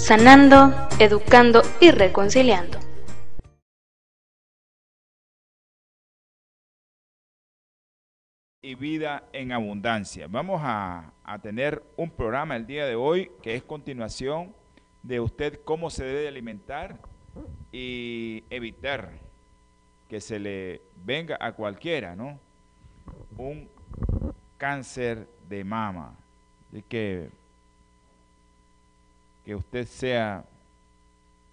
sanando, educando y reconciliando. Y vida en abundancia. Vamos a, tener un programa el día de hoy que es continuación de usted cómo se debe alimentar y evitar que se le venga a cualquiera, ¿no? Un cáncer de mama. Así que que usted sea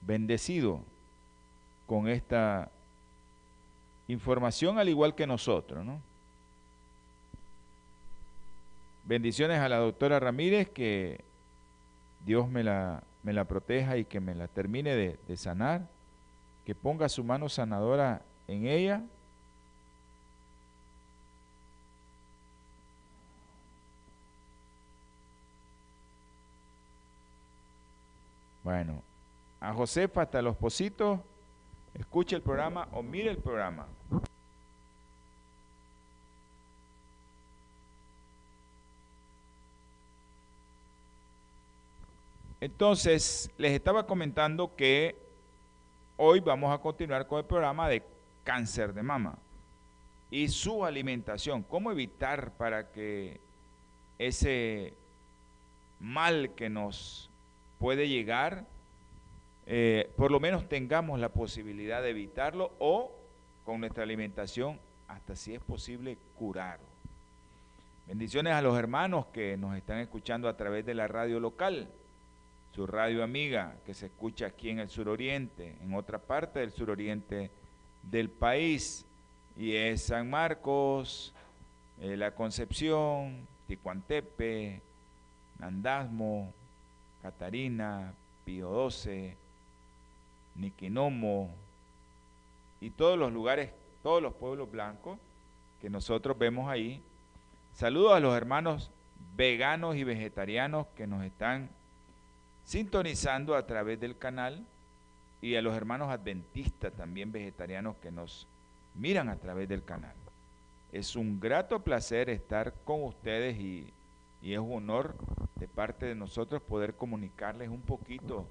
bendecido con esta información al igual que nosotros, ¿no? Bendiciones a la doctora Ramírez, que Dios me la, me la proteja y que me la termine de, de sanar, que ponga su mano sanadora en ella Bueno, a Josefa hasta los positos, escuche el programa o mire el programa. Entonces, les estaba comentando que hoy vamos a continuar con el programa de cáncer de mama y su alimentación, cómo evitar para que ese mal que nos puede llegar, eh, por lo menos tengamos la posibilidad de evitarlo o con nuestra alimentación, hasta si es posible, curarlo. Bendiciones a los hermanos que nos están escuchando a través de la radio local, su radio amiga que se escucha aquí en el suroriente, en otra parte del suroriente del país, y es San Marcos, eh, La Concepción, Ticuantepe, Nandasmo, Catarina, Pío XII, Niquinomo y todos los lugares, todos los pueblos blancos que nosotros vemos ahí. Saludos a los hermanos veganos y vegetarianos que nos están sintonizando a través del canal y a los hermanos adventistas también vegetarianos que nos miran a través del canal. Es un grato placer estar con ustedes y y es un honor de parte de nosotros poder comunicarles un poquito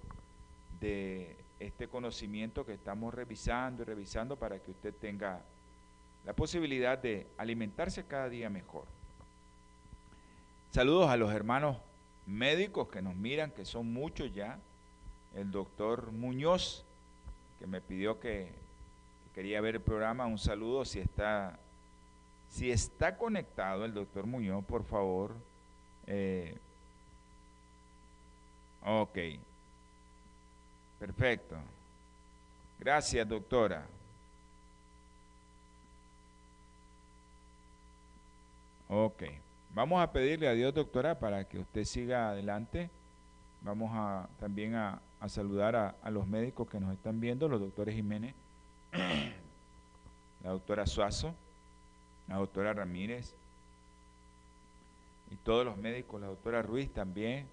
de este conocimiento que estamos revisando y revisando para que usted tenga la posibilidad de alimentarse cada día mejor. Saludos a los hermanos médicos que nos miran, que son muchos ya. El doctor Muñoz, que me pidió que, quería ver el programa, un saludo si está, si está conectado el doctor Muñoz, por favor, eh, ok. Perfecto. Gracias, doctora. Ok. Vamos a pedirle a Dios, doctora, para que usted siga adelante. Vamos a también a, saludar a, a, los médicos que nos están viendo, los doctores Jiménez, la doctora Suazo, la doctora Ramírez, y todos los médicos, la doctora Ruiz también,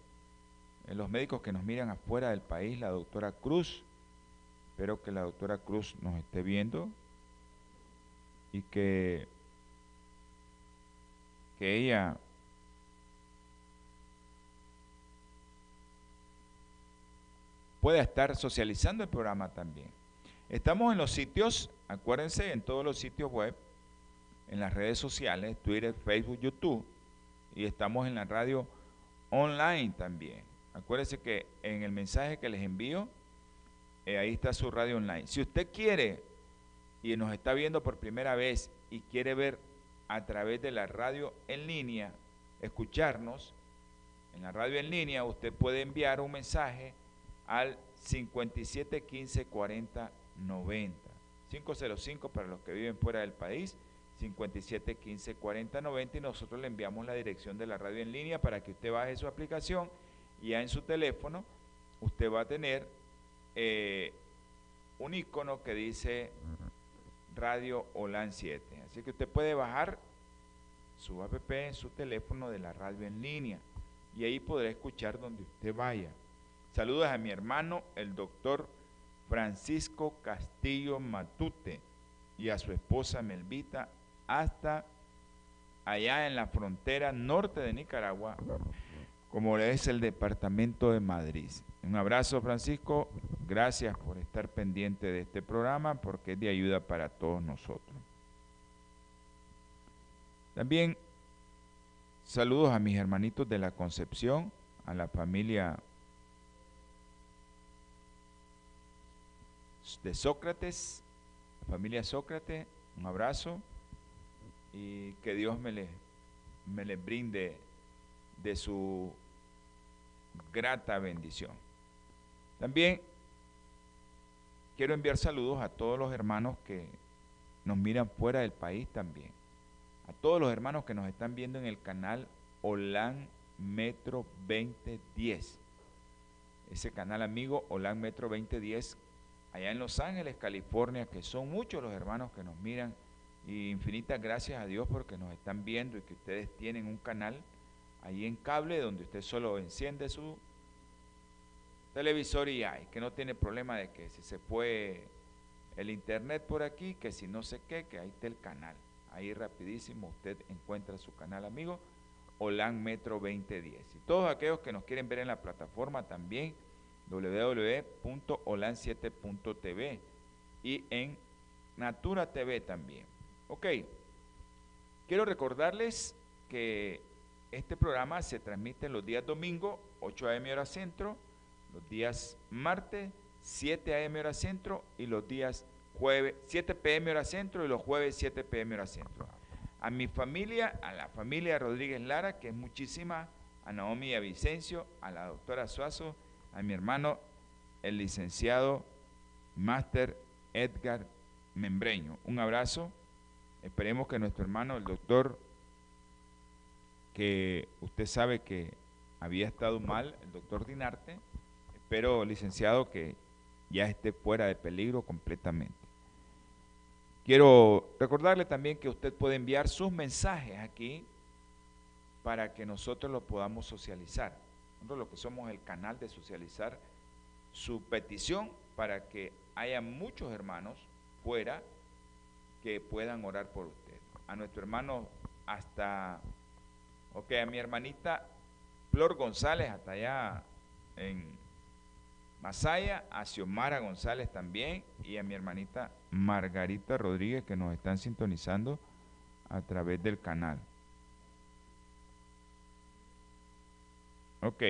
eh, los médicos que nos miran afuera del país, la doctora Cruz, espero que la doctora Cruz nos esté viendo y que, que ella pueda estar socializando el programa también. Estamos en los sitios, acuérdense, en todos los sitios web, en las redes sociales, Twitter, Facebook, YouTube y estamos en la radio online también. Acuérdese que en el mensaje que les envío, eh, ahí está su radio online. Si usted quiere y nos está viendo por primera vez y quiere ver a través de la radio en línea, escucharnos en la radio en línea, usted puede enviar un mensaje al 57 15 40 90. 505 para los que viven fuera del país 57 15 40 90 y nosotros le enviamos la dirección de la radio en línea para que usted baje su aplicación y ya en su teléfono usted va a tener eh, un icono que dice Radio OLAN 7. Así que usted puede bajar su app en su teléfono de la radio en línea y ahí podrá escuchar donde usted vaya. Saludos a mi hermano, el doctor Francisco Castillo Matute y a su esposa Melvita hasta allá en la frontera norte de Nicaragua, como es el departamento de Madrid. Un abrazo Francisco, gracias por estar pendiente de este programa porque es de ayuda para todos nosotros. También saludos a mis hermanitos de la Concepción, a la familia de Sócrates, la familia Sócrates, un abrazo y que Dios me les, me les brinde de su grata bendición. También quiero enviar saludos a todos los hermanos que nos miran fuera del país también. A todos los hermanos que nos están viendo en el canal Olan Metro 2010. Ese canal amigo Olan Metro 2010 allá en Los Ángeles, California, que son muchos los hermanos que nos miran y infinitas gracias a Dios porque nos están viendo y que ustedes tienen un canal ahí en cable donde usted solo enciende su televisor y hay, que no tiene problema de que si se fue el internet por aquí, que si no sé qué, que ahí está el canal. Ahí rapidísimo usted encuentra su canal amigo, Olan Metro 2010. Y todos aquellos que nos quieren ver en la plataforma también, www.olan7.tv y en Natura TV también. Ok, quiero recordarles que este programa se transmite los días domingo, 8 a.m. hora centro, los días martes, 7 a.m. hora centro y los días jueves, 7 p.m. hora centro y los jueves 7 p.m. hora centro. A mi familia, a la familia Rodríguez Lara, que es muchísima, a Naomi y a Vicencio, a la doctora Suazo, a mi hermano, el licenciado Máster Edgar Membreño. Un abrazo. Esperemos que nuestro hermano, el doctor, que usted sabe que había estado mal, el doctor Dinarte, espero, licenciado, que ya esté fuera de peligro completamente. Quiero recordarle también que usted puede enviar sus mensajes aquí para que nosotros lo podamos socializar. Nosotros lo que somos el canal de socializar su petición para que haya muchos hermanos fuera que puedan orar por usted. A nuestro hermano hasta, ok, a mi hermanita Flor González hasta allá en Masaya, a Xiomara González también y a mi hermanita Margarita Rodríguez que nos están sintonizando a través del canal. Ok.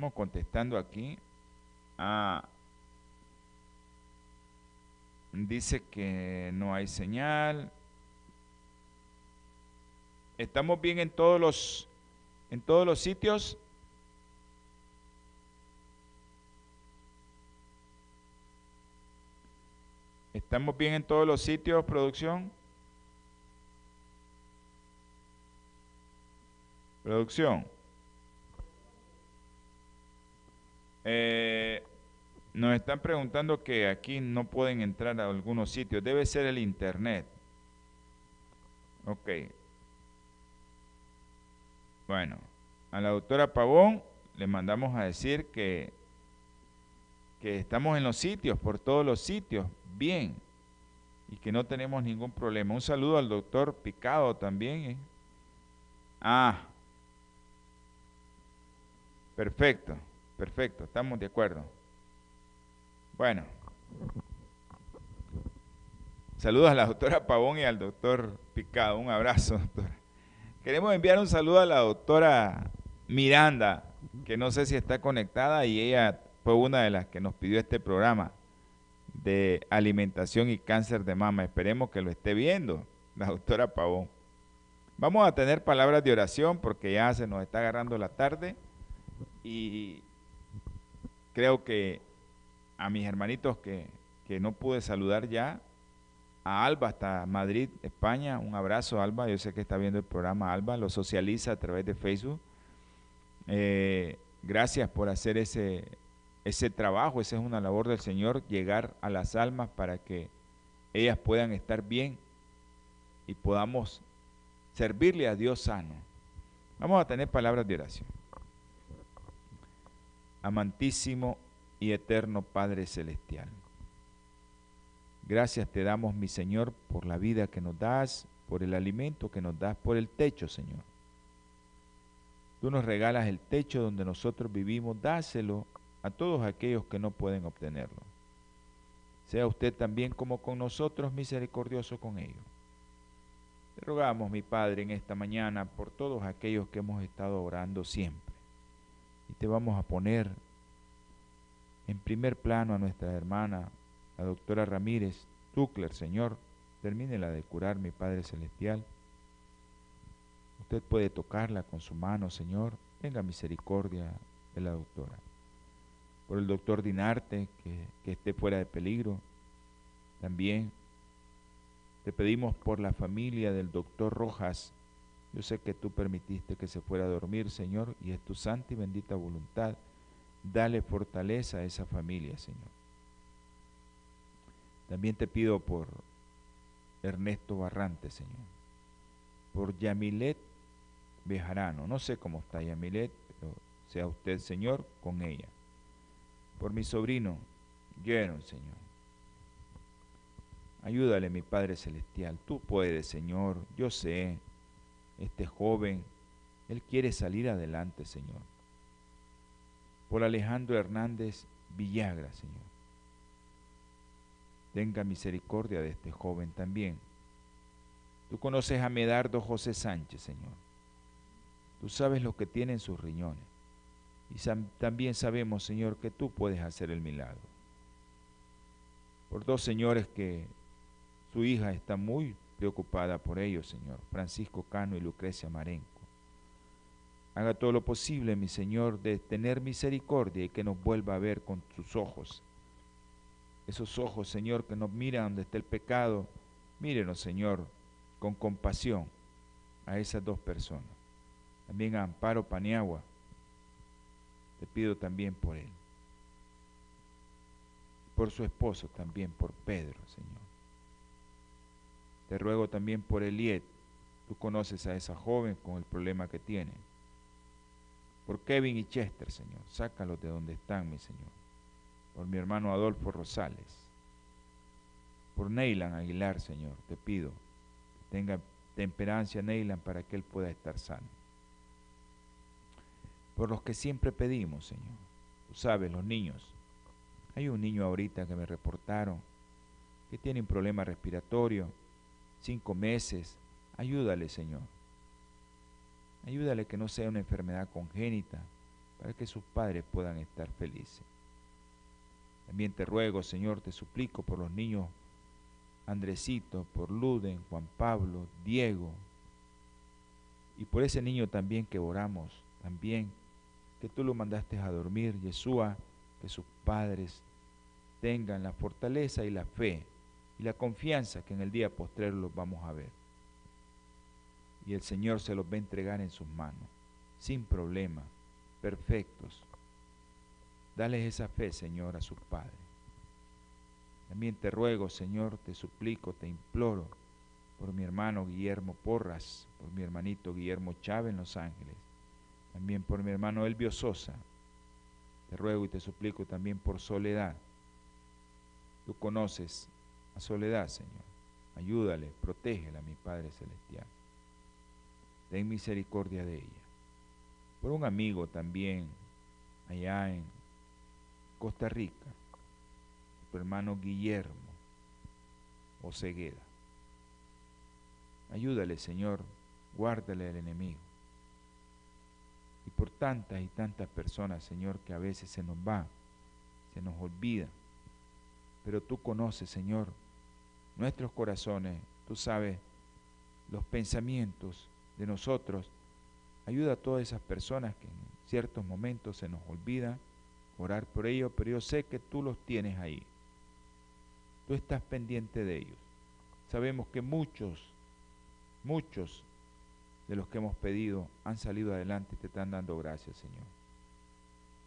Vamos contestando aquí. Ah, dice que no hay señal. Estamos bien en todos los en todos los sitios. ¿Estamos bien en todos los sitios, producción? Producción. Eh, nos están preguntando que aquí no pueden entrar a algunos sitios. Debe ser el internet. Ok. Bueno, a la doctora Pavón le mandamos a decir que, que estamos en los sitios, por todos los sitios, bien, y que no tenemos ningún problema. Un saludo al doctor Picado también. ¿eh? Ah, perfecto, perfecto, estamos de acuerdo. Bueno, saludos a la doctora Pavón y al doctor Picado. Un abrazo, doctora. Queremos enviar un saludo a la doctora Miranda, que no sé si está conectada y ella fue una de las que nos pidió este programa de alimentación y cáncer de mama. Esperemos que lo esté viendo la doctora Pavón. Vamos a tener palabras de oración porque ya se nos está agarrando la tarde y creo que a mis hermanitos que, que no pude saludar ya, a Alba hasta Madrid, España. Un abrazo, Alba. Yo sé que está viendo el programa Alba, lo socializa a través de Facebook. Eh, gracias por hacer ese, ese trabajo, esa es una labor del Señor, llegar a las almas para que ellas puedan estar bien y podamos servirle a Dios sano. Vamos a tener palabras de oración. Amantísimo y eterno Padre Celestial. Gracias te damos, mi Señor, por la vida que nos das, por el alimento que nos das, por el techo, Señor. Tú nos regalas el techo donde nosotros vivimos, dáselo a todos aquellos que no pueden obtenerlo. Sea usted también como con nosotros misericordioso con ellos. Te rogamos, mi Padre, en esta mañana por todos aquellos que hemos estado orando siempre. Y te vamos a poner en primer plano a nuestra hermana la doctora Ramírez Tuckler, Señor, termínela de curar, mi Padre Celestial. Usted puede tocarla con su mano, Señor. Tenga misericordia de la doctora. Por el doctor Dinarte, que, que esté fuera de peligro. También te pedimos por la familia del doctor Rojas. Yo sé que tú permitiste que se fuera a dormir, Señor, y es tu santa y bendita voluntad. Dale fortaleza a esa familia, Señor. También te pido por Ernesto Barrante, Señor. Por Yamilet Bejarano. No sé cómo está Yamilet, pero sea usted, Señor, con ella. Por mi sobrino, Jeron, Señor. Ayúdale, mi Padre Celestial. Tú puedes, Señor. Yo sé. Este joven, él quiere salir adelante, Señor. Por Alejandro Hernández Villagra, Señor. Tenga misericordia de este joven también. Tú conoces a Medardo José Sánchez, Señor. Tú sabes lo que tiene en sus riñones. Y también sabemos, Señor, que tú puedes hacer el milagro. Por dos señores que su hija está muy preocupada por ellos, Señor, Francisco Cano y Lucrecia Marenco. Haga todo lo posible, mi Señor, de tener misericordia y que nos vuelva a ver con sus ojos esos ojos, Señor, que nos miran donde está el pecado, mírenos, Señor, con compasión a esas dos personas. También a Amparo Paniagua, te pido también por él. Por su esposo también, por Pedro, Señor. Te ruego también por Eliet. Tú conoces a esa joven con el problema que tiene. Por Kevin y Chester, Señor. Sácalos de donde están, mi Señor por mi hermano Adolfo Rosales, por Neylan Aguilar, Señor, te pido que tenga temperancia Neylan para que él pueda estar sano. Por los que siempre pedimos, Señor, tú sabes, los niños. Hay un niño ahorita que me reportaron que tiene un problema respiratorio, cinco meses. Ayúdale, Señor. Ayúdale que no sea una enfermedad congénita para que sus padres puedan estar felices. También te ruego, Señor, te suplico por los niños Andresito, por Luden, Juan Pablo, Diego, y por ese niño también que oramos, también que tú lo mandaste a dormir, Yeshua, que sus padres tengan la fortaleza y la fe y la confianza que en el día postrero los vamos a ver. Y el Señor se los va a entregar en sus manos, sin problema, perfectos, Dale esa fe, Señor, a sus padres. También te ruego, Señor, te suplico, te imploro por mi hermano Guillermo Porras, por mi hermanito Guillermo Chávez en Los Ángeles, también por mi hermano Elvio Sosa. Te ruego y te suplico también por Soledad. Tú conoces Soledad, Señor. Ayúdale, protégela, mi Padre Celestial. Ten misericordia de ella. Por un amigo también allá en Costa Rica, tu hermano Guillermo Osegueda. Ayúdale, Señor, guárdale al enemigo. Y por tantas y tantas personas, Señor, que a veces se nos va, se nos olvida. Pero tú conoces, Señor, nuestros corazones, tú sabes los pensamientos de nosotros. Ayuda a todas esas personas que en ciertos momentos se nos olvidan orar por ellos, pero yo sé que tú los tienes ahí. Tú estás pendiente de ellos. sabemos que muchos, muchos de los que hemos pedido han salido adelante y te están dando gracias, Señor.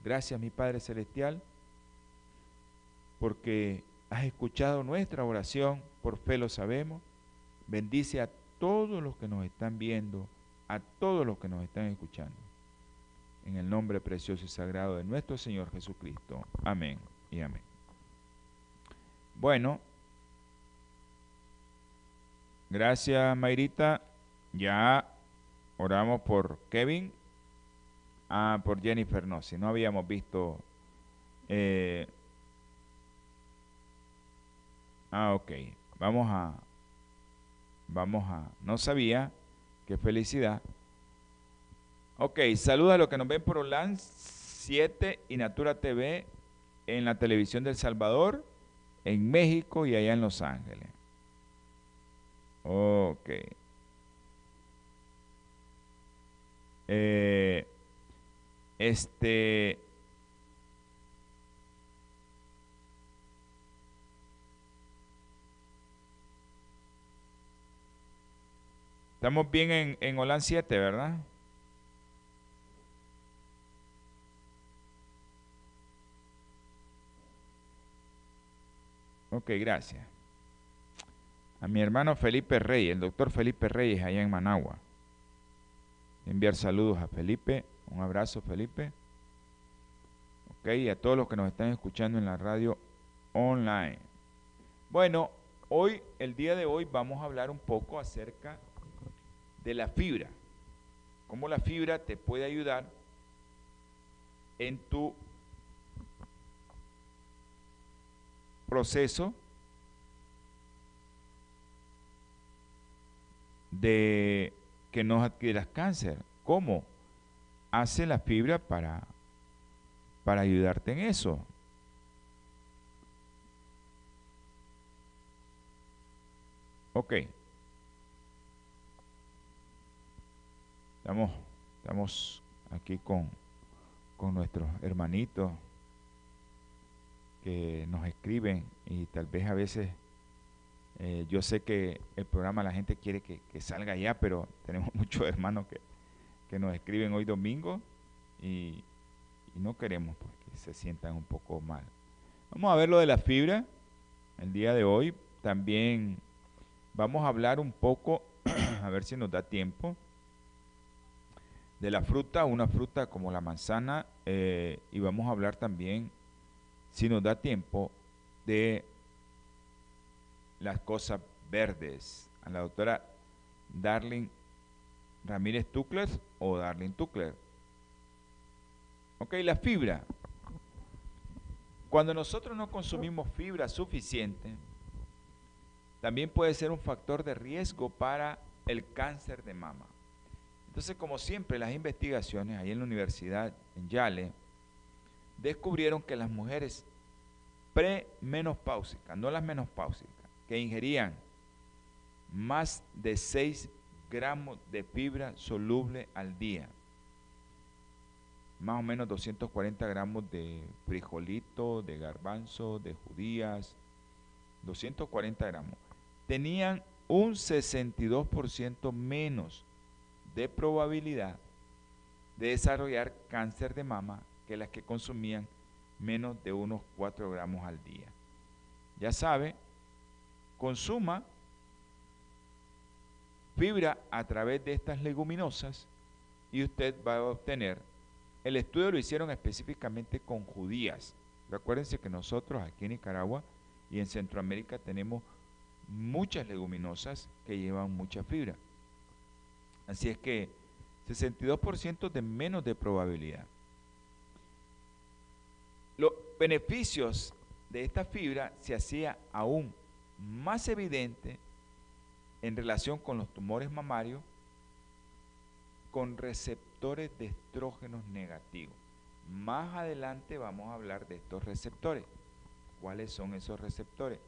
Gracias, mi Padre Celestial, porque has escuchado nuestra oración, por fe lo sabemos. Bendice a todos los que nos están viendo, a todos los que nos están escuchando. En el nombre precioso y sagrado de nuestro Señor Jesucristo. Amén y amén. Bueno, gracias Mayrita. Ya oramos por Kevin. Ah, por Jennifer no, si no habíamos visto. Eh, ah, ok. Vamos a. Vamos a. No sabía. Qué felicidad. Ok, saluda a los que nos ven por OLAN 7 y Natura TV en la televisión del Salvador, en México y allá en Los Ángeles. Ok. Eh, este. Estamos bien en, en Olan 7, ¿verdad? Ok, gracias. A mi hermano Felipe Reyes, el doctor Felipe Reyes, allá en Managua. Enviar saludos a Felipe. Un abrazo, Felipe. Ok, y a todos los que nos están escuchando en la radio online. Bueno, hoy, el día de hoy, vamos a hablar un poco acerca de la fibra. Cómo la fibra te puede ayudar en tu proceso de que no adquieras cáncer. ¿Cómo? Hace la fibra para, para ayudarte en eso. Estamos, estamos aquí con, con nuestros hermanitos que nos escriben y tal vez a veces eh, yo sé que el programa la gente quiere que, salga ya, pero tenemos muchos hermanos que, nos escriben hoy domingo y, no queremos pues, se sientan un poco mal. Vamos a ver lo de la fibra el día de hoy. También vamos a hablar un poco, a ver si nos da tiempo, de la fruta, una fruta como la manzana, eh, y vamos a hablar también si nos da tiempo, de las cosas verdes. A la doctora Darling Ramírez Tucler o Darling Tucler. Ok, la fibra. Cuando nosotros no consumimos fibra suficiente, también puede ser un factor de riesgo para el cáncer de mama. Entonces, como siempre, las investigaciones ahí en la universidad, en Yale, descubrieron que las mujeres premenopáusicas, no las menopáusicas, que ingerían más de 6 gramos de fibra soluble al día, más o menos 240 gramos de frijolito, de garbanzo, de judías, 240 gramos, tenían un 62% menos de probabilidad de desarrollar cáncer de mama que las que consumían menos de unos 4 gramos al día. Ya sabe, consuma fibra a través de estas leguminosas y usted va a obtener, el estudio lo hicieron específicamente con judías. Recuérdense que nosotros aquí en Nicaragua y en Centroamérica tenemos muchas leguminosas que llevan mucha fibra. Así es que 62% de menos de probabilidad. Los beneficios de esta fibra se hacía aún más evidente en relación con los tumores mamarios con receptores de estrógenos negativos. Más adelante vamos a hablar de estos receptores. ¿Cuáles son esos receptores?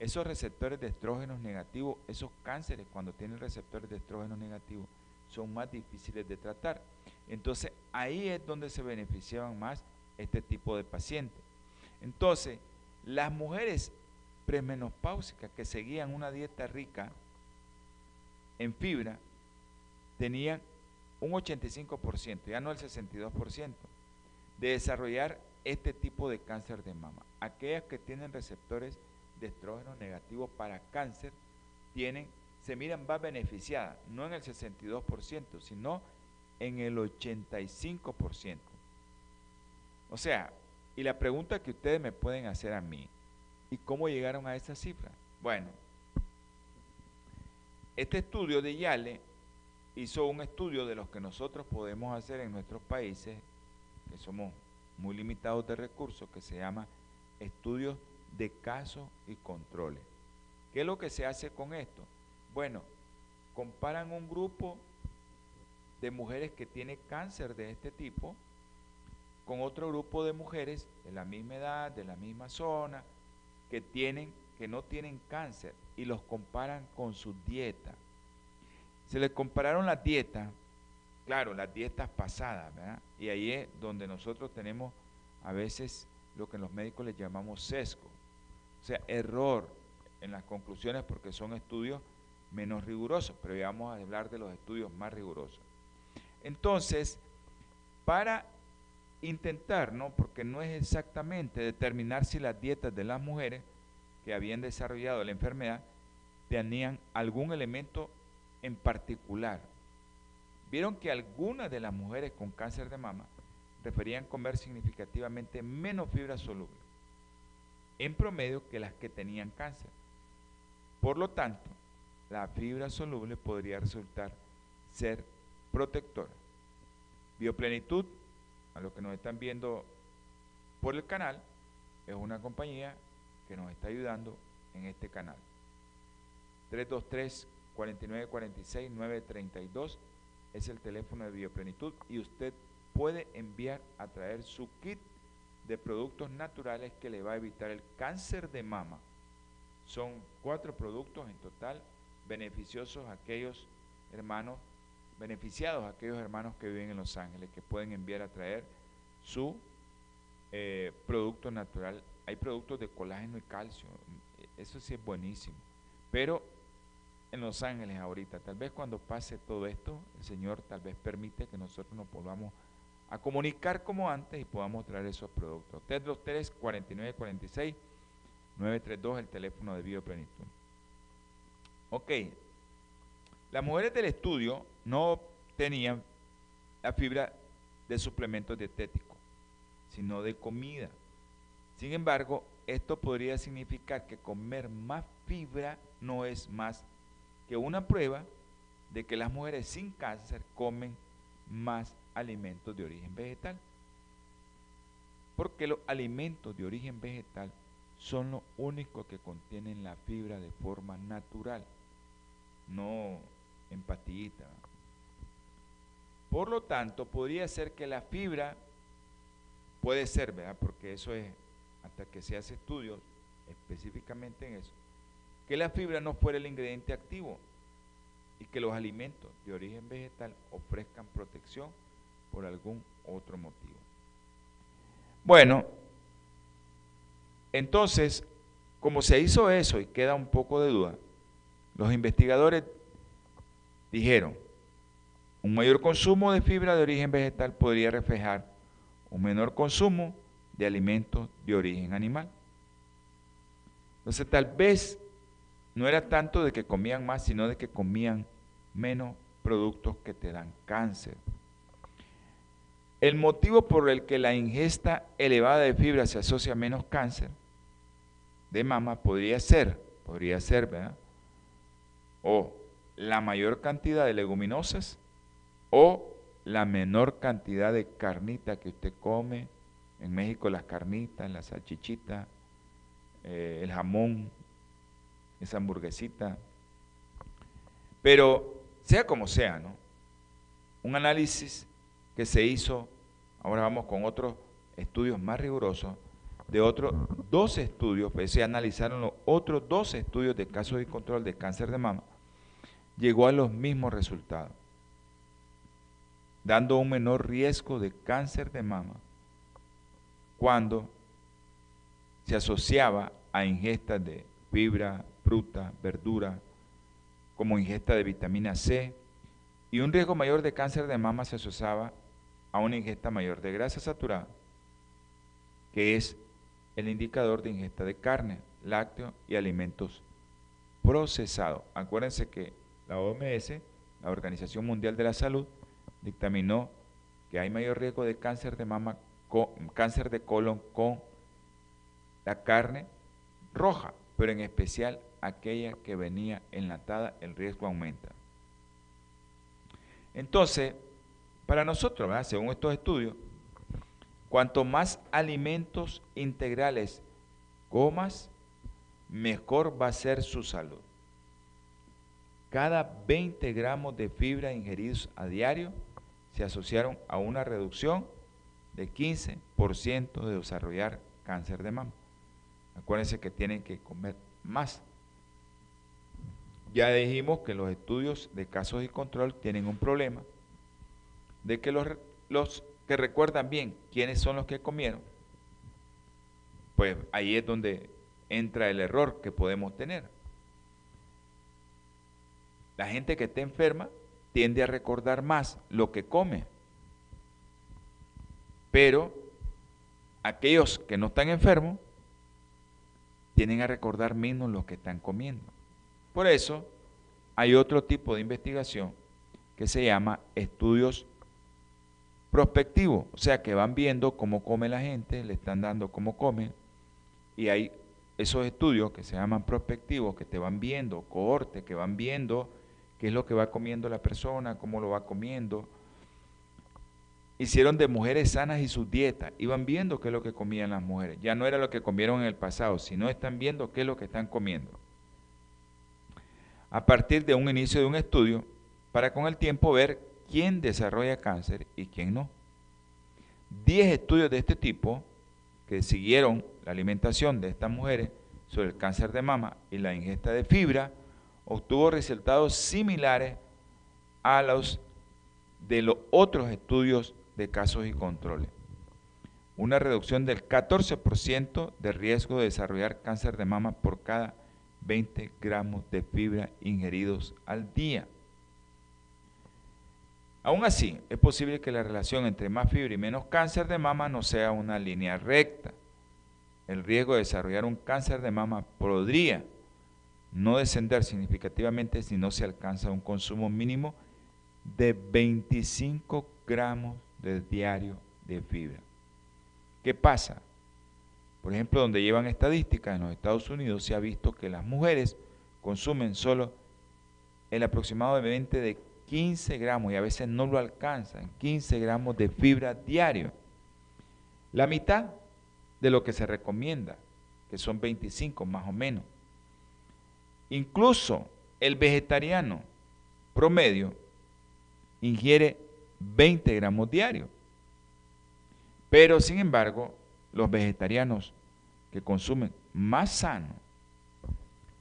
Esos receptores de estrógenos negativos, esos cánceres cuando tienen receptores de estrógenos negativos, son más difíciles de tratar. Entonces ahí es donde se beneficiaban más este tipo de pacientes. Entonces, las mujeres premenopáusicas que seguían una dieta rica en fibra tenían un 85%, ya no el 62%, de desarrollar este tipo de cáncer de mama. Aquellas que tienen receptores de estrógeno negativo para cáncer tienen, se miran más beneficiadas, no en el 62%, sino en el 85%. O sea, y la pregunta que ustedes me pueden hacer a mí, ¿y cómo llegaron a esa cifra? Bueno, este estudio de Yale hizo un estudio de los que nosotros podemos hacer en nuestros países, que somos muy limitados de recursos, que se llama estudios de casos y controles. ¿Qué es lo que se hace con esto? Bueno, comparan un grupo de mujeres que tiene cáncer de este tipo con otro grupo de mujeres de la misma edad, de la misma zona, que tienen que no tienen cáncer y los comparan con su dieta. Se les compararon las dietas, claro, las dietas pasadas, ¿verdad? Y ahí es donde nosotros tenemos a veces lo que los médicos les llamamos sesgo, o sea, error en las conclusiones porque son estudios menos rigurosos, pero ya vamos a hablar de los estudios más rigurosos. Entonces, para intentar, ¿no? Porque no es exactamente determinar si las dietas de las mujeres que habían desarrollado la enfermedad tenían algún elemento en particular. Vieron que algunas de las mujeres con cáncer de mama referían comer significativamente menos fibra soluble en promedio que las que tenían cáncer. Por lo tanto, la fibra soluble podría resultar ser protectora. Bioplenitud a los que nos están viendo por el canal, es una compañía que nos está ayudando en este canal. 323 4946 932 es el teléfono de Bioplenitud y usted puede enviar a traer su kit de productos naturales que le va a evitar el cáncer de mama. Son cuatro productos en total beneficiosos a aquellos hermanos beneficiados aquellos hermanos que viven en Los Ángeles, que pueden enviar a traer su eh, producto natural. Hay productos de colágeno y calcio, eso sí es buenísimo. Pero en Los Ángeles ahorita, tal vez cuando pase todo esto, el Señor tal vez permite que nosotros nos volvamos a comunicar como antes y podamos traer esos productos. TED 23 4946 932 el teléfono de Bioplenitud. Ok, las mujeres del estudio no tenían la fibra de suplementos dietéticos, sino de comida. Sin embargo, esto podría significar que comer más fibra no es más que una prueba de que las mujeres sin cáncer comen más alimentos de origen vegetal. Porque los alimentos de origen vegetal son los únicos que contienen la fibra de forma natural, no en pastillita. Por lo tanto, podría ser que la fibra, puede ser. Porque eso es, hasta que se hace estudios específicamente en eso, que la fibra no fuera el ingrediente activo y que los alimentos de origen vegetal ofrezcan protección por algún otro motivo. Bueno, entonces, como se hizo eso y queda un poco de duda, los investigadores dijeron, un mayor consumo de fibra de origen vegetal podría reflejar un menor consumo de alimentos de origen animal. Entonces tal vez no era tanto de que comían más, sino de que comían menos productos que te dan cáncer. El motivo por el que la ingesta elevada de fibra se asocia a menos cáncer de mama podría ser, podría ser, ¿verdad? O la mayor cantidad de leguminosas o la menor cantidad de carnita que usted come. En México las carnitas, la salchichita, eh, el jamón, esa hamburguesita. Pero sea como sea, ¿no? Un análisis que se hizo, ahora vamos con otros estudios más rigurosos, de otros dos estudios, pues se analizaron los otros dos estudios de casos de control de cáncer de mama, llegó a los mismos resultados dando un menor riesgo de cáncer de mama cuando se asociaba a ingestas de fibra, fruta, verdura, como ingesta de vitamina C, y un riesgo mayor de cáncer de mama se asociaba a una ingesta mayor de grasa saturada, que es el indicador de ingesta de carne, lácteos y alimentos procesados. Acuérdense que la OMS, la Organización Mundial de la Salud, dictaminó que hay mayor riesgo de cáncer de mama, cáncer de colon con la carne roja, pero en especial aquella que venía enlatada, el riesgo aumenta. Entonces, para nosotros, según estos estudios, cuanto más alimentos integrales comas, mejor va a ser su salud. Cada 20 gramos de fibra ingeridos a diario se asociaron a una reducción de 15% de desarrollar cáncer de mama. Acuérdense que tienen que comer más. Ya dijimos que los estudios de casos y control tienen un problema de que los, los que recuerdan bien quiénes son los que comieron, pues ahí es donde entra el error que podemos tener. La gente que está enferma tiende a recordar más lo que come, pero aquellos que no están enfermos tienen a recordar menos lo que están comiendo. Por eso hay otro tipo de investigación que se llama estudios prospectivos, o sea que van viendo cómo come la gente, le están dando cómo come, y hay esos estudios que se llaman prospectivos, que te van viendo, cohortes, que van viendo qué es lo que va comiendo la persona, cómo lo va comiendo, hicieron de mujeres sanas y sus dietas, iban viendo qué es lo que comían las mujeres. Ya no era lo que comieron en el pasado, sino están viendo qué es lo que están comiendo. A partir de un inicio de un estudio, para con el tiempo ver quién desarrolla cáncer y quién no. Diez estudios de este tipo que siguieron la alimentación de estas mujeres sobre el cáncer de mama y la ingesta de fibra obtuvo resultados similares a los de los otros estudios de casos y controles. Una reducción del 14% de riesgo de desarrollar cáncer de mama por cada 20 gramos de fibra ingeridos al día. Aún así, es posible que la relación entre más fibra y menos cáncer de mama no sea una línea recta. El riesgo de desarrollar un cáncer de mama podría no descender significativamente si no se alcanza un consumo mínimo de 25 gramos de diario de fibra. ¿Qué pasa? Por ejemplo, donde llevan estadísticas en los Estados Unidos se ha visto que las mujeres consumen solo el aproximadamente de 15 gramos y a veces no lo alcanzan, 15 gramos de fibra diario. La mitad de lo que se recomienda, que son 25 más o menos. Incluso el vegetariano promedio ingiere 20 gramos diarios. Pero sin embargo, los vegetarianos que consumen más sano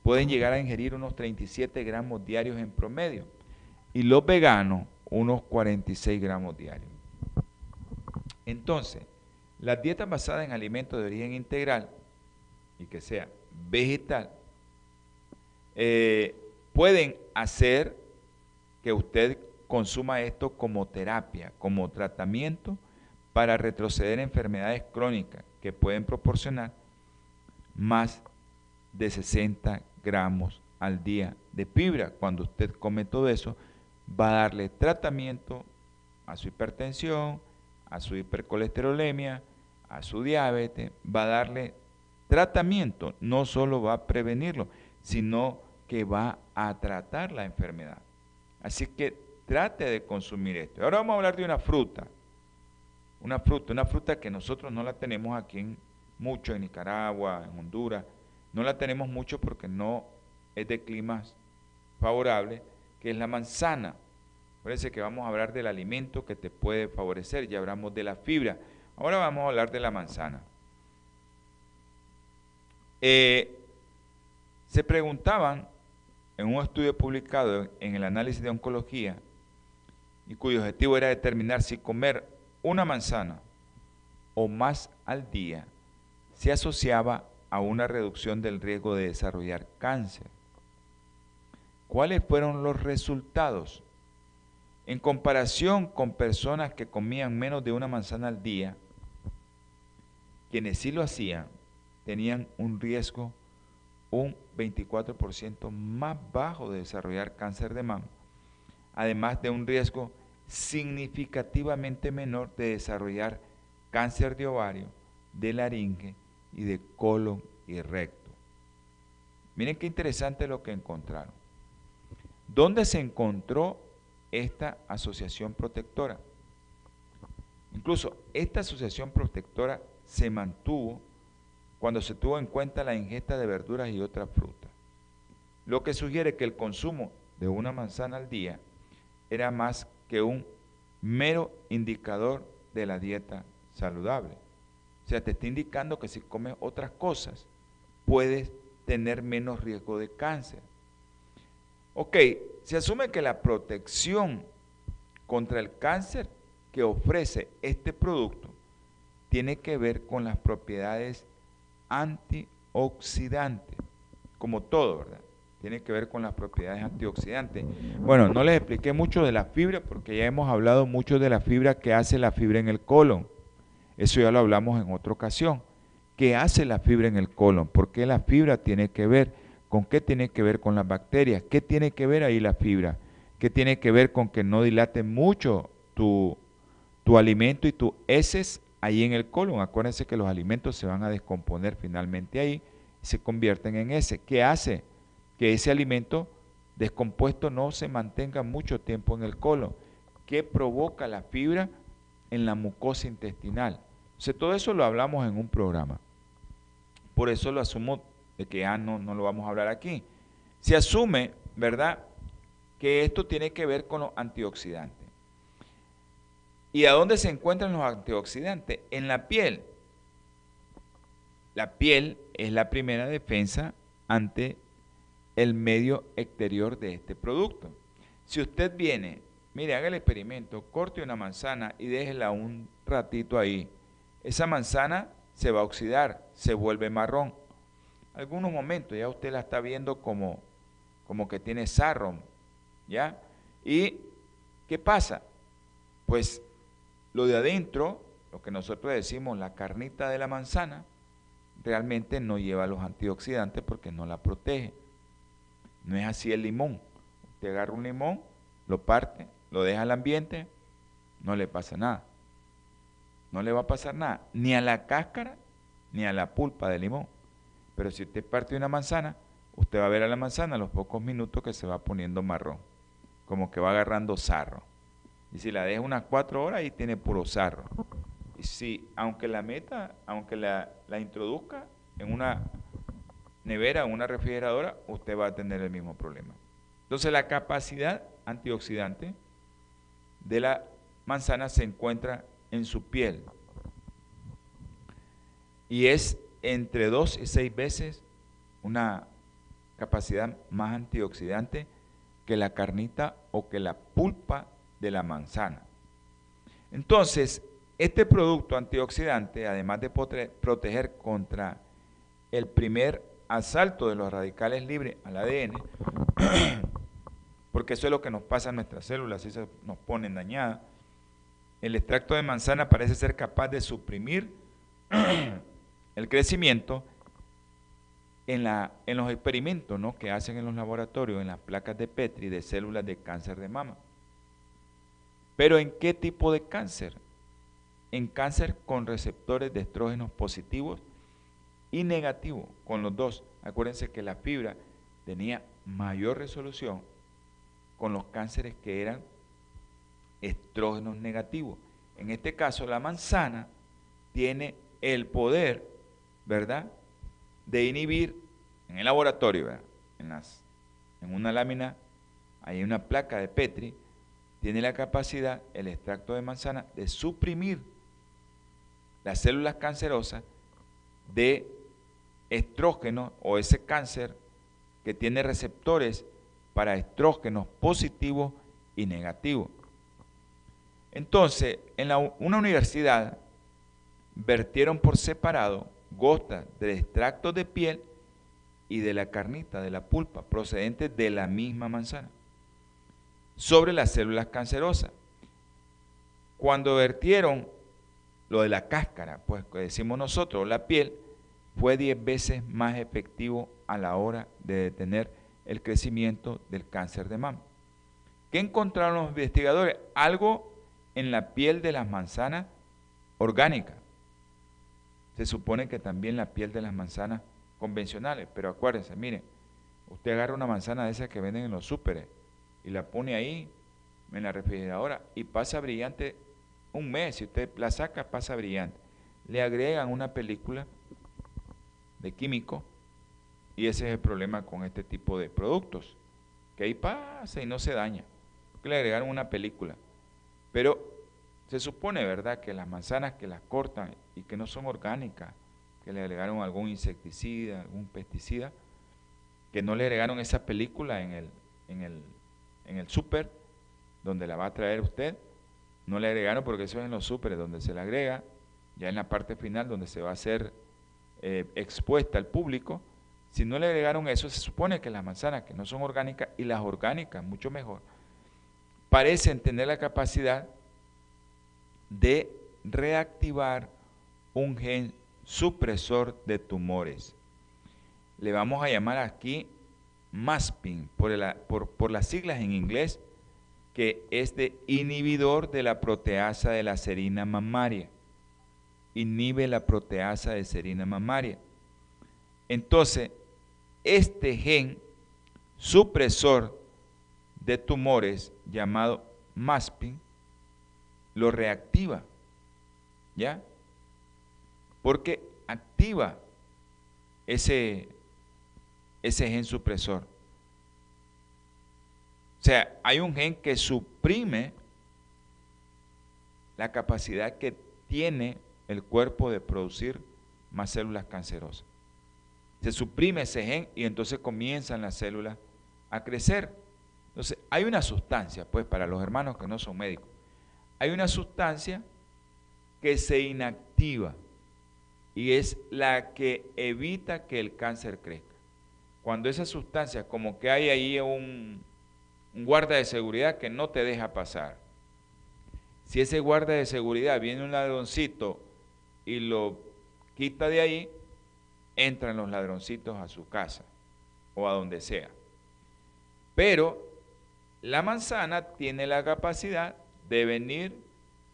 pueden llegar a ingerir unos 37 gramos diarios en promedio y los veganos unos 46 gramos diarios. Entonces, las dietas basadas en alimentos de origen integral y que sea vegetal eh, pueden hacer que usted consuma esto como terapia, como tratamiento para retroceder enfermedades crónicas que pueden proporcionar más de 60 gramos al día de fibra. Cuando usted come todo eso, va a darle tratamiento a su hipertensión, a su hipercolesterolemia, a su diabetes, va a darle tratamiento, no solo va a prevenirlo, sino que va a tratar la enfermedad. Así que trate de consumir esto. Ahora vamos a hablar de una fruta. Una fruta, una fruta que nosotros no la tenemos aquí en, mucho en Nicaragua, en Honduras. No la tenemos mucho porque no es de climas favorables, que es la manzana. Parece que vamos a hablar del alimento que te puede favorecer. Ya hablamos de la fibra. Ahora vamos a hablar de la manzana. Eh, se preguntaban en un estudio publicado en el análisis de oncología y cuyo objetivo era determinar si comer una manzana o más al día se asociaba a una reducción del riesgo de desarrollar cáncer. ¿Cuáles fueron los resultados? En comparación con personas que comían menos de una manzana al día, quienes sí lo hacían tenían un riesgo un 24% más bajo de desarrollar cáncer de mama, además de un riesgo significativamente menor de desarrollar cáncer de ovario, de laringe y de colon y recto. Miren qué interesante lo que encontraron. ¿Dónde se encontró esta asociación protectora? Incluso esta asociación protectora se mantuvo cuando se tuvo en cuenta la ingesta de verduras y otras frutas, lo que sugiere que el consumo de una manzana al día era más que un mero indicador de la dieta saludable. O sea, te está indicando que si comes otras cosas, puedes tener menos riesgo de cáncer. Ok, se asume que la protección contra el cáncer que ofrece este producto tiene que ver con las propiedades antioxidantes, como todo, ¿verdad? Tiene que ver con las propiedades antioxidantes. Bueno, no les expliqué mucho de la fibra porque ya hemos hablado mucho de la fibra que hace la fibra en el colon. Eso ya lo hablamos en otra ocasión. ¿Qué hace la fibra en el colon? ¿Por qué la fibra tiene que ver? ¿Con qué tiene que ver con las bacterias? ¿Qué tiene que ver ahí la fibra? ¿Qué tiene que ver con que no dilate mucho tu, tu alimento y tus heces ahí en el colon. Acuérdense que los alimentos se van a descomponer finalmente ahí y se convierten en ese. ¿Qué hace? Que ese alimento descompuesto no se mantenga mucho tiempo en el colon. ¿Qué provoca la fibra en la mucosa intestinal? O todo eso lo hablamos en un programa. Por eso lo asumo de que ya no, no lo vamos a hablar aquí. Se asume, ¿verdad?, que esto tiene que ver con los antioxidantes. ¿Y a dónde se encuentran los antioxidantes? En la piel. La piel es la primera defensa ante el medio exterior de este producto. Si usted viene, mire, haga el experimento, corte una manzana y déjela un ratito ahí. Esa manzana se va a oxidar, se vuelve marrón. Algunos momentos ya usted la está viendo como, como que tiene sarro, ¿ya? ¿Y qué pasa? Pues lo de adentro, lo que nosotros decimos la carnita de la manzana, realmente no lleva los antioxidantes porque no la protege. No es así el limón. Usted agarra un limón, lo parte, lo deja al ambiente, no le pasa nada. No le va a pasar nada, ni a la cáscara, ni a la pulpa del limón. Pero si usted parte una manzana, usted va a ver a la manzana a los pocos minutos que se va poniendo marrón, como que va agarrando sarro. Y si la deja unas cuatro horas, ahí tiene puro sarro. Y si, aunque la meta, aunque la, la introduzca en una nevera o una refrigeradora, usted va a tener el mismo problema. Entonces la capacidad antioxidante de la manzana se encuentra en su piel. Y es entre dos y seis veces una capacidad más antioxidante que la carnita o que la pulpa de la manzana. Entonces, este producto antioxidante, además de proteger contra el primer asalto de los radicales libres al ADN, porque eso es lo que nos pasa a nuestras células, se nos ponen dañadas, el extracto de manzana parece ser capaz de suprimir el crecimiento en, la, en los experimentos ¿no? que hacen en los laboratorios, en las placas de Petri de células de cáncer de mama. Pero ¿en qué tipo de cáncer? En cáncer con receptores de estrógenos positivos y negativos, con los dos. Acuérdense que la fibra tenía mayor resolución con los cánceres que eran estrógenos negativos. En este caso, la manzana tiene el poder, ¿verdad?, de inhibir en el laboratorio, En, las, en una lámina hay una placa de Petri tiene la capacidad, el extracto de manzana, de suprimir las células cancerosas de estrógeno o ese cáncer que tiene receptores para estrógenos positivos y negativos. Entonces, en una universidad vertieron por separado gotas del extracto de piel y de la carnita, de la pulpa, procedente de la misma manzana, sobre las células cancerosas. Cuando vertieron lo de la cáscara, pues que decimos nosotros, la piel, fue 10 veces más efectivo a la hora de detener el crecimiento del cáncer de mama. ¿Qué encontraron los investigadores? Algo en la piel de las manzanas orgánica. Se supone que también la piel de las manzanas convencionales, pero acuérdense, miren, usted agarra una manzana de esas que venden en los súperes y la pone ahí en la refrigeradora y pasa brillante un mes, si usted la saca pasa brillante. Le agregan una película de químico y ese es el problema con este tipo de productos, que ahí pasa y no se daña, que le agregaron una película. Pero se supone, ¿verdad?, que las manzanas que las cortan y que no son orgánicas, que le agregaron algún insecticida, algún pesticida, que no le agregaron esa película en el, en el, en el súper, donde la va a traer usted, no le agregaron porque eso es en los súperes donde se le agrega, ya en la parte final donde se va a hacer eh, expuesta al público, si no le agregaron eso, se supone que las manzanas que no son orgánicas y las orgánicas, mucho mejor, parecen tener la capacidad de reactivar un gen supresor de tumores. Le vamos a llamar aquí MASPIN por, por, por las siglas en inglés, que es de inhibidor de la proteasa de la serina mamaria. Inhibe la proteasa de serina mamaria. Entonces, este gen supresor de tumores llamado MASPIN lo reactiva. ¿Ya? Porque activa ese, ese gen supresor. O sea, hay un gen que suprime la capacidad que tiene el cuerpo de producir más células cancerosas. Se suprime ese gen y entonces comienzan las células a crecer. Entonces, hay una sustancia, pues para los hermanos que no son médicos, hay una sustancia que se inactiva y es la que evita que el cáncer crezca. Cuando esa sustancia, como que hay ahí un, guarda de seguridad que no te deja pasar. Si ese guarda de seguridad viene un ladroncito y lo quita de ahí, entran los ladroncitos a su casa o a donde sea. Pero la manzana tiene la capacidad de venir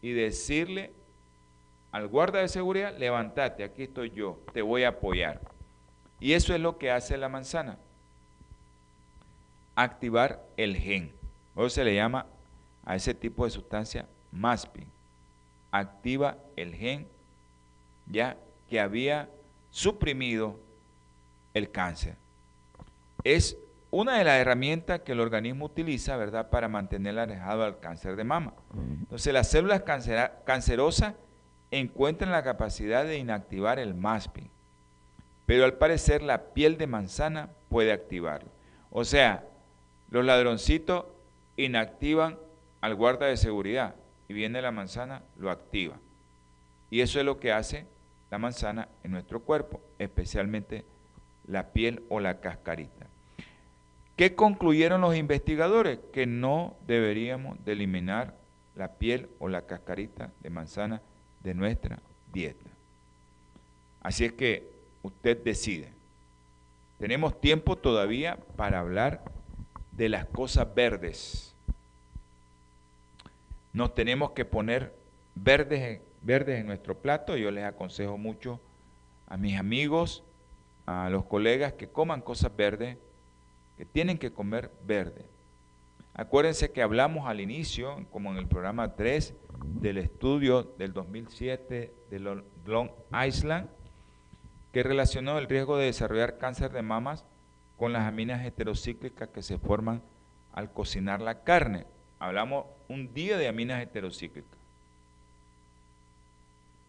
y decirle al guarda de seguridad, levántate, aquí estoy yo, te voy a apoyar. Y eso es lo que hace la manzana. Activar el gen. O se le llama a ese tipo de sustancia MASPIN. Activa el gen ya que había suprimido el cáncer. Es una de las herramientas que el organismo utiliza, ¿verdad?, para mantener alejado al cáncer de mama. Entonces, las células cancerosas encuentran la capacidad de inactivar el MASPIN, pero al parecer la piel de manzana puede activarlo. O sea, los ladroncitos inactivan al guarda de seguridad y viene la manzana, lo activa. Y eso es lo que hace la manzana en nuestro cuerpo, especialmente la piel o la cascarita. ¿Qué concluyeron los investigadores? Que no deberíamos de eliminar la piel o la cascarita de manzana de nuestra dieta. Así es que usted decide. Tenemos tiempo todavía para hablar de las cosas verdes. Nos tenemos que poner verdes, verdes en nuestro plato. Yo les aconsejo mucho a mis amigos, a los colegas que coman cosas verdes que tienen que comer verde. Acuérdense que hablamos al inicio, como en el programa 3 del estudio del 2007 de Long Island, que relacionó el riesgo de desarrollar cáncer de mamas con las aminas heterocíclicas que se forman al cocinar la carne. Hablamos un día de aminas heterocíclicas.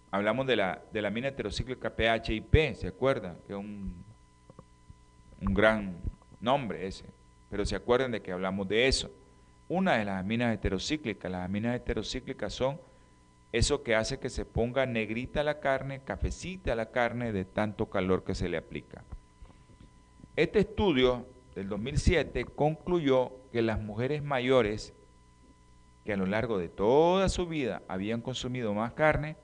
Hablamos de la, de la amina heterocíclica PHIP, ¿se acuerdan? Que es un, un gran nombre ese, pero se acuerden de que hablamos de eso. Una de las aminas heterocíclicas, las aminas heterocíclicas son eso que hace que se ponga negrita la carne, cafecita la carne de tanto calor que se le aplica. Este estudio del 2007 concluyó que las mujeres mayores que a lo largo de toda su vida habían consumido más carne,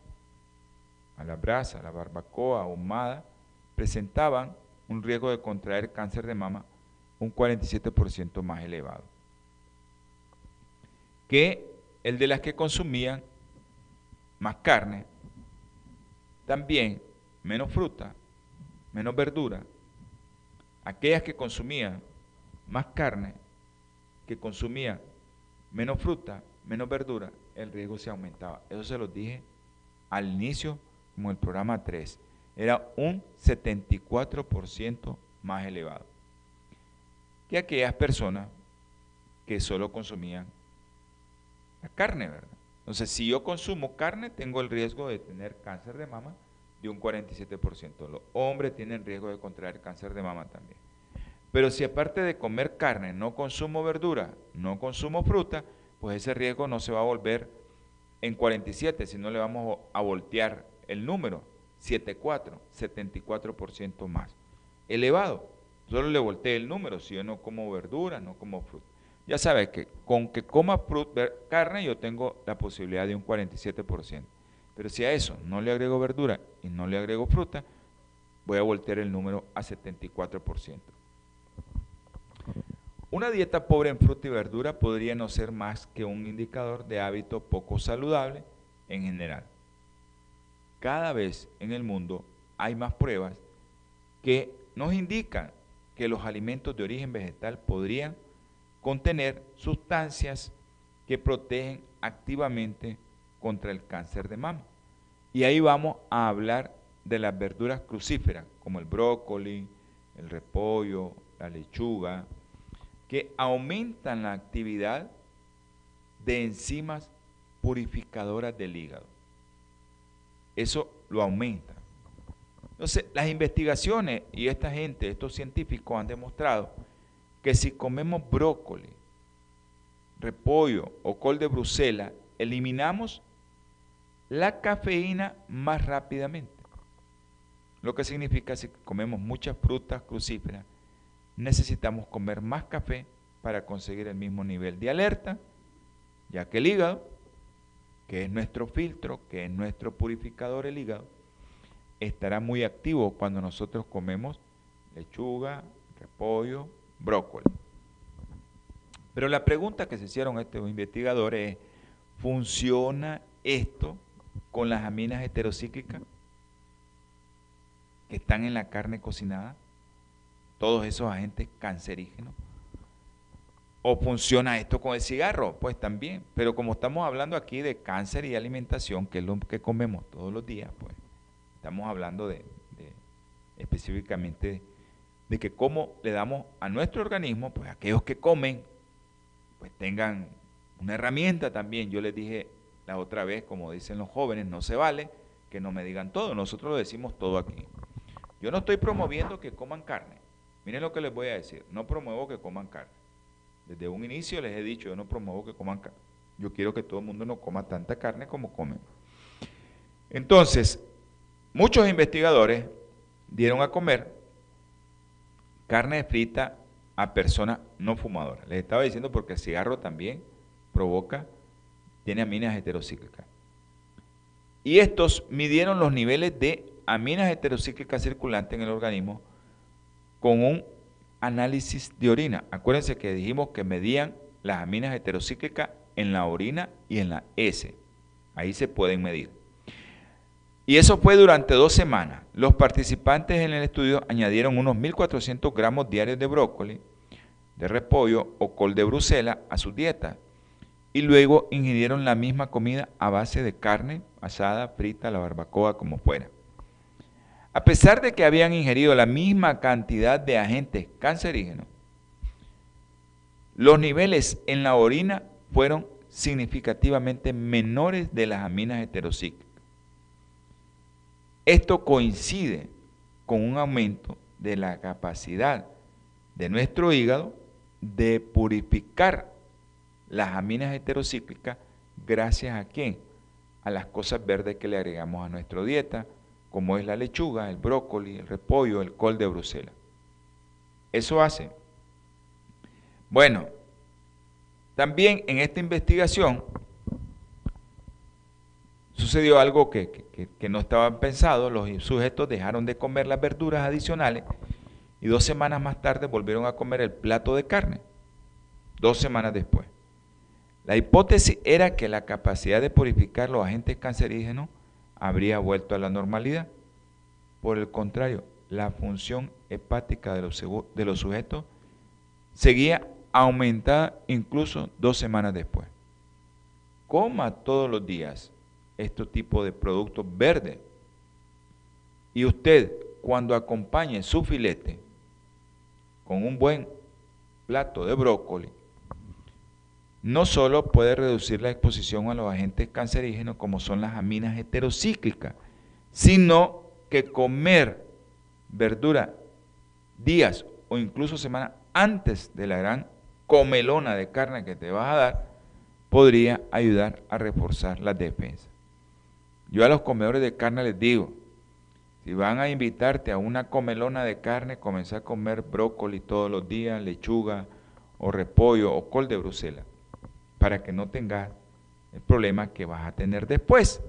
a la brasa, a la barbacoa, ahumada, presentaban un riesgo de contraer cáncer de mama un 47% más elevado que el de las que consumían más carne, también menos fruta, menos verdura, aquellas que consumían más carne, que consumían menos fruta, menos verdura, el riesgo se aumentaba. Eso se lo dije al inicio, como el programa 3. Era un 74% más elevado que aquellas personas que solo consumían la carne, ¿verdad? Entonces, si yo consumo carne, tengo el riesgo de tener cáncer de mama de un 47%. Los hombres tienen riesgo de contraer cáncer de mama también. Pero si aparte de comer carne no consumo verdura, no consumo fruta, pues ese riesgo no se va a volver en 47, sino le vamos a voltear el número, 74, 74% más. Elevado, solo le volteé el número, si yo no como verdura, no como fruta. Ya sabes que con que coma fruta, carne yo tengo la posibilidad de un 47%. Pero si a eso no le agrego verdura y no le agrego fruta, voy a voltear el número a 74%. Una dieta pobre en fruta y verdura podría no ser más que un indicador de hábito poco saludable en general. Cada vez en el mundo hay más pruebas que nos indican que los alimentos de origen vegetal podrían contener sustancias que protegen activamente contra el cáncer de mama. Y ahí vamos a hablar de las verduras crucíferas, como el brócoli, el repollo, la lechuga, que aumentan la actividad de enzimas purificadoras del hígado. Eso lo aumenta. Entonces, las investigaciones y esta gente, estos científicos han demostrado que si comemos brócoli, repollo o col de Bruselas, eliminamos la cafeína más rápidamente. Lo que significa que si comemos muchas frutas crucíferas, necesitamos comer más café para conseguir el mismo nivel de alerta, ya que el hígado, que es nuestro filtro, que es nuestro purificador el hígado, estará muy activo cuando nosotros comemos lechuga, repollo, brócoli. Pero la pregunta que se hicieron estos investigadores es, ¿funciona esto con las aminas heterocíclicas que están en la carne cocinada? Todos esos agentes cancerígenos. ¿O funciona esto con el cigarro? Pues también. Pero como estamos hablando aquí de cáncer y alimentación, que es lo que comemos todos los días, pues estamos hablando de, específicamente de que cómo le damos a nuestro organismo, pues aquellos que comen, pues tengan una herramienta también. Yo les dije la otra vez, como dicen los jóvenes, no se vale que no me digan todo, nosotros lo decimos todo aquí. Yo no estoy promoviendo que coman carne. Miren lo que les voy a decir, no promuevo que coman carne. Desde un inicio les he dicho, yo no promuevo que coman carne. Yo quiero que todo el mundo no coma tanta carne como comen. Entonces, muchos investigadores dieron a comer carne frita a personas no fumadoras. Les estaba diciendo porque el cigarro también provoca, tiene aminas heterocíclicas. Y estos midieron los niveles de aminas heterocíclicas circulantes en el organismo con un análisis de orina. Acuérdense que dijimos que medían las aminas heterocíclicas en la orina y en la S. Ahí se pueden medir. Y eso fue durante dos semanas. Los participantes en el estudio añadieron unos 1.400 gramos diarios de brócoli, de repollo o col de Bruselas a su dieta. Y luego ingirieron la misma comida a base de carne, asada, frita, la barbacoa, como fuera. A pesar de que habían ingerido la misma cantidad de agentes cancerígenos, los niveles en la orina fueron significativamente menores de las aminas heterocíclicas. Esto coincide con un aumento de la capacidad de nuestro hígado de purificar las aminas heterocíclicas gracias a quién? a las cosas verdes que le agregamos a nuestra dieta, como es la lechuga, el brócoli, el repollo, el col de Bruselas. Eso hace. Bueno, también en esta investigación sucedió algo que, no estaba pensado. Los sujetos dejaron de comer las verduras adicionales y dos semanas más tarde volvieron a comer el plato de carne. Dos semanas después. La hipótesis era que la capacidad de purificar los agentes cancerígenos habría vuelto a la normalidad. Por el contrario, la función hepática de los, de los sujetos seguía aumentada incluso dos semanas después. Coma todos los días este tipo de productos verdes. Y usted, cuando acompañe su filete con un buen plato de brócoli, no solo puede reducir la exposición a los agentes cancerígenos como son las aminas heterocíclicas, sino que comer verdura días o incluso semanas antes de la gran comelona de carne que te vas a dar, podría ayudar a reforzar la defensa. Yo a los comedores de carne les digo, si van a invitarte a una comelona de carne, comenzar a comer brócoli todos los días, lechuga o repollo o col de Bruselas, para que no tengas el problema que vas a tener después.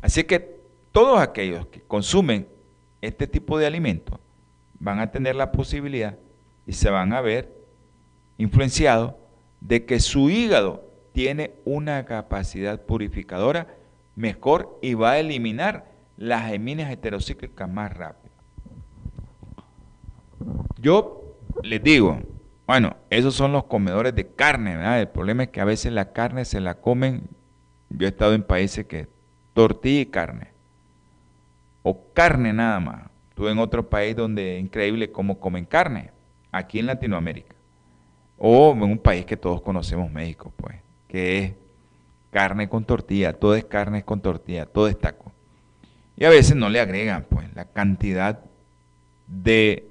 Así que todos aquellos que consumen este tipo de alimentos van a tener la posibilidad y se van a ver influenciados de que su hígado tiene una capacidad purificadora mejor y va a eliminar las geminas heterocíclicas más rápido. Yo les digo, bueno, esos son los comedores de carne, ¿verdad? El problema es que a veces la carne se la comen, yo he estado en países que tortilla y carne, o carne nada más. Estuve en otro país donde es increíble cómo comen carne, aquí en Latinoamérica, o en un país que todos conocemos, México, pues, que es carne con tortilla, todo es carne con tortilla, todo es taco. Y a veces no le agregan pues la cantidad de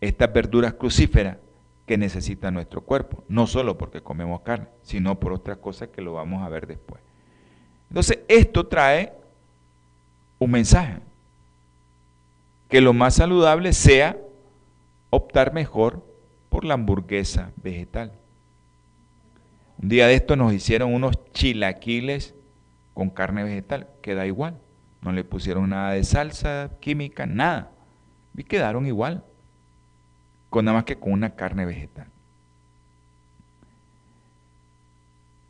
estas verduras crucíferas que necesita nuestro cuerpo, no solo porque comemos carne, sino por otras cosas que lo vamos a ver después. Entonces, esto trae un mensaje, que lo más saludable sea optar mejor por la hamburguesa vegetal. Un día de esto nos hicieron unos chilaquiles con carne vegetal, queda igual. No le pusieron nada de salsa química, nada. Y quedaron igual. Con nada más que con una carne vegetal.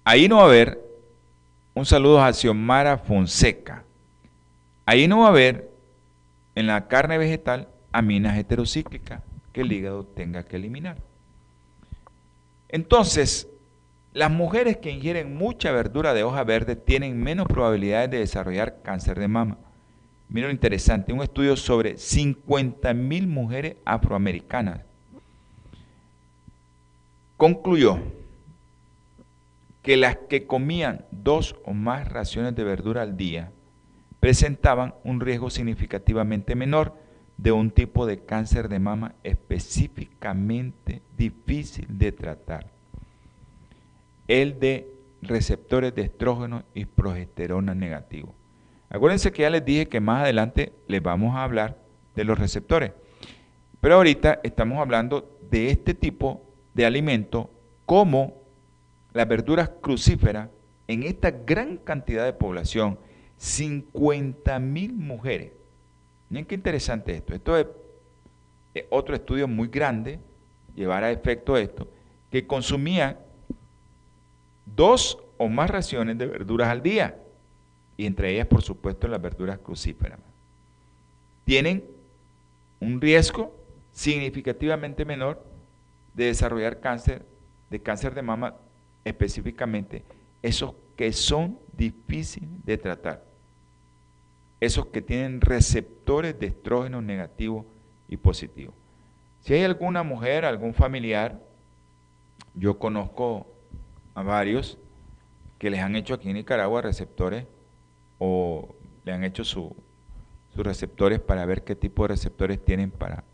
Ahí no va a haber un saludo a Xiomara Fonseca. Ahí no va a haber en la carne vegetal aminas heterocíclicas que el hígado tenga que eliminar. Entonces, las mujeres que ingieren mucha verdura de hoja verde tienen menos probabilidades de desarrollar cáncer de mama. Miren lo interesante, un estudio sobre 50.000 mujeres afroamericanas concluyó que las que comían dos o más raciones de verdura al día presentaban un riesgo significativamente menor de un tipo de cáncer de mama específicamente difícil de tratar, el de receptores de estrógeno y progesterona negativos. Acuérdense que ya les dije que más adelante les vamos a hablar de los receptores, pero ahorita estamos hablando de este tipo de alimento como las verduras crucíferas en esta gran cantidad de población 50 mil mujeres. Miren qué interesante esto. Esto es otro estudio muy grande, llevar a efecto esto, que consumían dos o más raciones de verduras al día, y entre ellas, por supuesto, las verduras crucíferas. Tienen un riesgo significativamente menor de desarrollar cáncer, de cáncer de mama específicamente, esos que son difíciles de tratar esos que tienen receptores de estrógenos negativos y positivos. Si hay alguna mujer, algún familiar, yo conozco a varios que les han hecho aquí en Nicaragua receptores o le han hecho sus receptores para ver qué tipo de receptores tienen para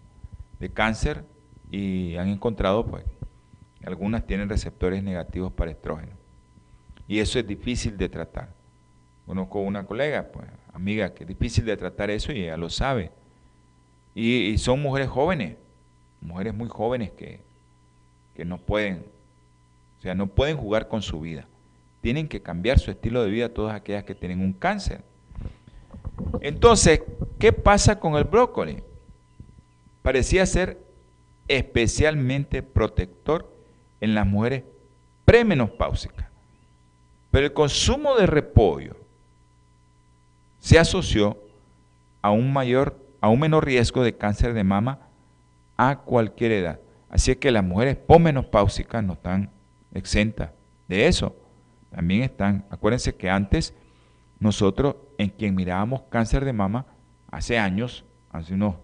de cáncer y han encontrado pues algunas tienen receptores negativos para estrógeno. Y eso es difícil de tratar. Conozco una colega, pues, amiga, que es difícil de tratar eso y ella lo sabe. Y, son mujeres jóvenes, mujeres muy jóvenes que, que no pueden, o sea, no pueden jugar con su vida. Tienen que cambiar su estilo de vida todas aquellas que tienen un cáncer. Entonces, ¿qué pasa con el brócoli? Parecía ser especialmente protector en las mujeres premenopáusicas. Pero el consumo de repollo se asoció a un mayor, a un menor riesgo de cáncer de mama a cualquier edad. Así es que las mujeres pomenopáusicas no están exentas de eso. También están, acuérdense que antes nosotros en quien mirábamos cáncer de mama hace años, hace unos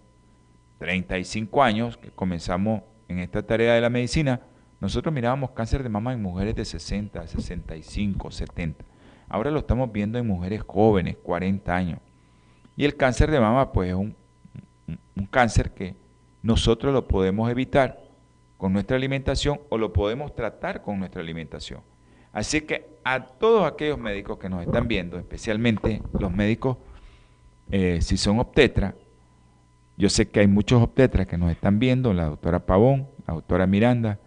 35 años que comenzamos en esta tarea de la medicina, nosotros mirábamos cáncer de mama en mujeres de 60, 65, 70. Ahora lo estamos viendo en mujeres jóvenes, 40 años. Y el cáncer de mama, pues es un, un cáncer que nosotros lo podemos evitar con nuestra alimentación o lo podemos tratar con nuestra alimentación. Así que a todos aquellos médicos que nos están viendo, especialmente los médicos, eh, si son obstetras, yo sé que hay muchos obstetras que nos están viendo, la doctora Pavón, la doctora Miranda,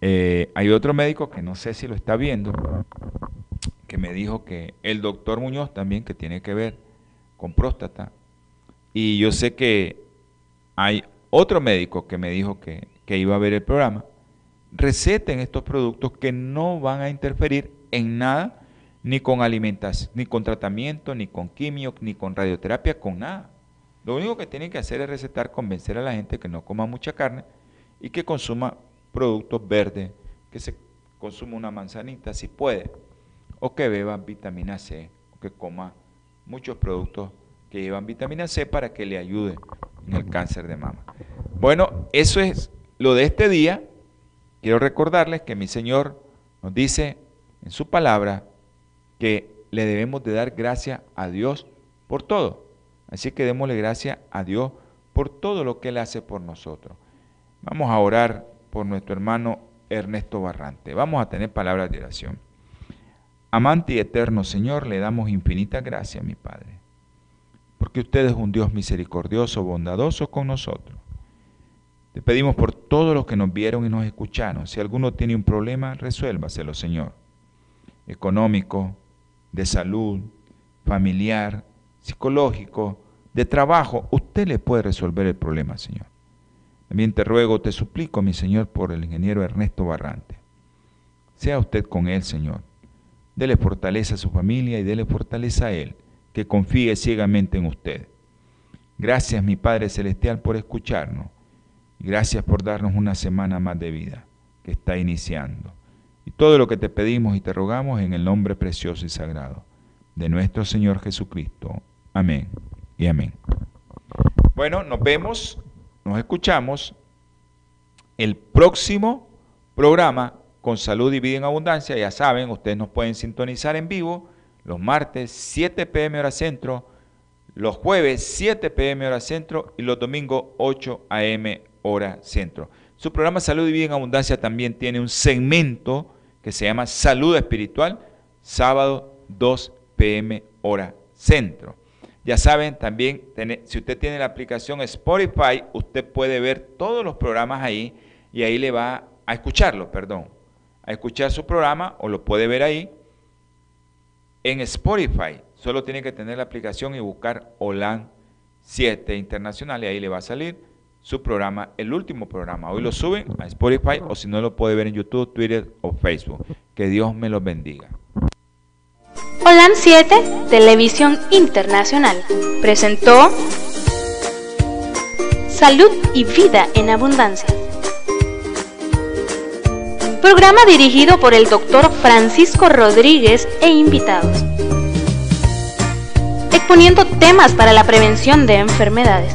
eh, hay otro médico que no sé si lo está viendo, que me dijo que el doctor Muñoz también, que tiene que ver con próstata, y yo sé que hay otro médico que me dijo que, que iba a ver el programa, receten estos productos que no van a interferir en nada, ni con alimentación, ni con tratamiento, ni con quimio, ni con radioterapia, con nada. Lo único que tienen que hacer es recetar, convencer a la gente que no coma mucha carne y que consuma productos verdes, que se consuma una manzanita si puede, o que beba vitamina C, o que coma muchos productos que llevan vitamina C para que le ayude en el cáncer de mama. Bueno, eso es lo de este día. Quiero recordarles que mi Señor nos dice en su palabra que le debemos de dar gracias a Dios por todo. Así que démosle gracias a Dios por todo lo que Él hace por nosotros. Vamos a orar por nuestro hermano Ernesto Barrante. Vamos a tener palabras de oración. Amante y eterno Señor, le damos infinita gracia, mi Padre, porque usted es un Dios misericordioso, bondadoso con nosotros. Te pedimos por todos los que nos vieron y nos escucharon. Si alguno tiene un problema, resuélvaselo, Señor. Económico, de salud, familiar, psicológico, de trabajo. Usted le puede resolver el problema, Señor. También te ruego, te suplico, mi Señor, por el ingeniero Ernesto Barrante. Sea usted con él, Señor. Dele fortaleza a su familia y dele fortaleza a él, que confíe ciegamente en usted. Gracias, mi Padre Celestial, por escucharnos Gracias por darnos una semana más de vida que está iniciando. Y todo lo que te pedimos y te rogamos en el nombre precioso y sagrado de nuestro Señor Jesucristo. Amén y amén. Bueno, nos vemos, nos escuchamos el próximo programa con salud y vida en abundancia. Ya saben, ustedes nos pueden sintonizar en vivo los martes 7 pm hora centro, los jueves 7 pm hora centro y los domingos 8 am hora centro. Su programa Salud y Vida en Abundancia también tiene un segmento que se llama Salud Espiritual, sábado 2 pm hora centro. Ya saben, también si usted tiene la aplicación Spotify, usted puede ver todos los programas ahí y ahí le va a escucharlo, perdón, a escuchar su programa o lo puede ver ahí en Spotify. Solo tiene que tener la aplicación y buscar OLAN 7 Internacional y ahí le va a salir su programa, el último programa. Hoy lo suben a Spotify o si no lo puede ver en YouTube, Twitter o Facebook. Que Dios me los bendiga. Holan 7, Televisión Internacional, presentó Salud y Vida en Abundancia. Programa dirigido por el doctor Francisco Rodríguez e invitados. Exponiendo temas para la prevención de enfermedades